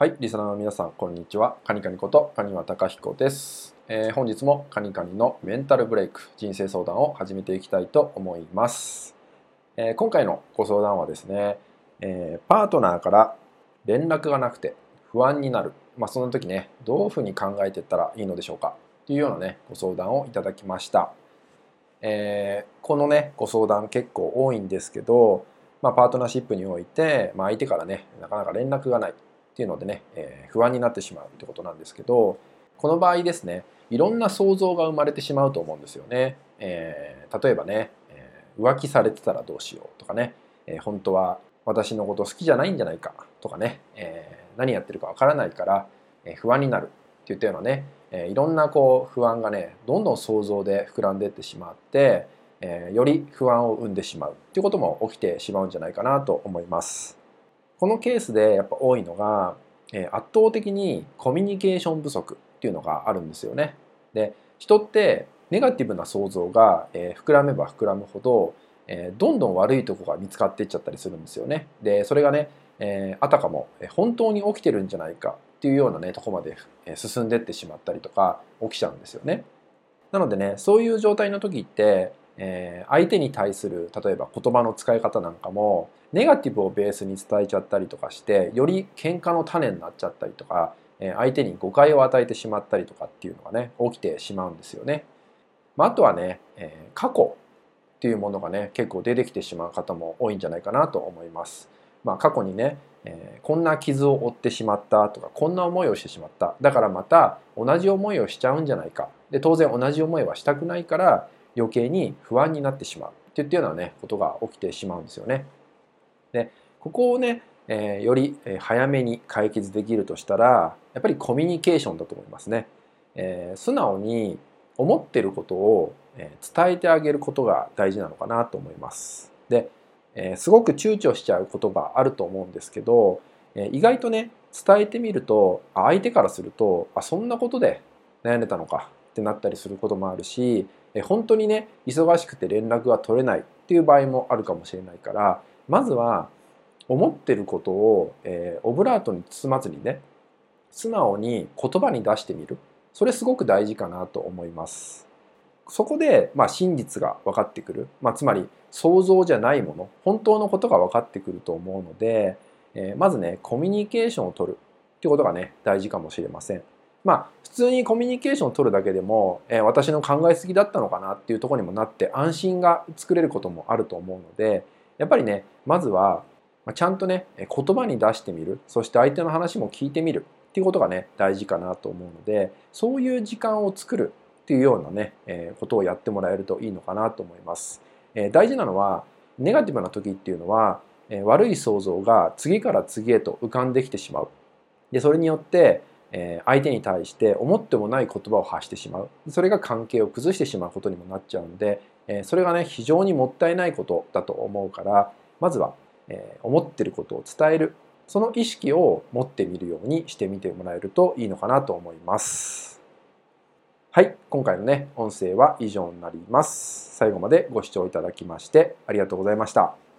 はい、リスナーの皆さん、こんにちは。カニカニこと、カニワタカヒコです、えー本日もカニカニのメンタルブレイク、人生相談を始めていきたいと思います。えー今回のご相談はですね、えーパートナーから連絡がなくて不安になる。まあ、その時ね、どういうふうに考えていったらいいのでしょうかというようなね、ご相談をいただきました。えこのね、ご相談結構多いんですけど、まあ、パートナーシップにおいて、まあ、相手からね、なかなか連絡がない。っていうのでね、えー不安になってしまうってことなんですけどこの場合ですねいろんな想像が生まれてしまうと思うんですよね、えー例えばね、えー浮気されてたらどうしようとかね、えー本当は私のこと好きじゃないんじゃないかとかね、えー何やってるかわからないから、え不安になるっていったようなね、えーいろんなこう不安がねどんどん想像で膨らんでいってしまって、えーより不安を生んでしまうっていうことも起きてしまうんじゃないかなと思います。このケースでやっぱ多いのが、え圧倒的にコミュニケーション不足っていうのがあるんですよね。で人ってネガティブな想像が、え膨らめば膨らむほど、えどんどん悪いとこが見つかっていっちゃったりするんですよね。でそれがね、えあたかも本当に起きてるんじゃないかっていうようなねとこまで進んでってしまったりとか起きちゃうんですよね。なのでねそういう状態の時って、えー相手に対する例えば言葉の使い方なんかもネガティブをベースに伝えちゃったりとかしてより喧嘩の種になっちゃったりとか、えー相手に誤解を与えてしまったりとかっていうのがね起きてしまうんですよね。まあ、あとはね、えー過去っていうものがね結構出てきてしまう方も多いんじゃないかなと思います。まあ、過去にね、えーこんな傷を負ってしまったとかこんな思いをしてしまっただからまた同じ思いをしちゃうんじゃないかで当然同じ思いはしたくないから余計に不安になってしまうっていったようなねことが起きてしまうんですよね。でここをね、えーよりえー早めに解決できるとしたらやっぱりコミュニケーションだと思いますね。えー素直に思ってることをえー伝えてあげることが大事なのかなと思います。で、えーすごく躊躇しちゃうことがあると思うんですけど、えー意外とね伝えてみると相手からするとあそんなことで悩んでたのかってなったりすることもあるしえ本当にね忙しくて連絡が取れないっていう場合もあるかもしれないからまずは思ってることを、えーオブラートに包まずにね素直に言葉に出してみるそれすごく大事かなと思います。そこで、まあ、真実が分かってくる、まあ、つまり想像じゃないもの本当のことが分かってくると思うので、えーまずねコミュニケーションを取るっていうことがね大事かもしれません。まあ普通にコミュニケーションを取るだけでも、えー私の考えすぎだったのかなっていうところにもなって安心が作れることもあると思うのでやっぱりねまずはちゃんとね言葉に出してみるそして相手の話も聞いてみるっていうことがね大事かなと思うのでそういう時間を作るっていうようなね、えーことをやってもらえるといいのかなと思います。えー大事なのはネガティブな時っていうのは、えー悪い想像が次から次へと浮かんできてしまう。でそれによって、え相手に対して思ってもない言葉を発してしまう。それが関係を崩してしまうことにもなっちゃうので、えそれがね非常にもったいないことだと思うからまずは、え思ってることを伝えるその意識を持ってみるようにしてみてもらえるといいのかなと思います。はい、今回のね、音声は以上になります。最後までご視聴いただきましてありがとうございました。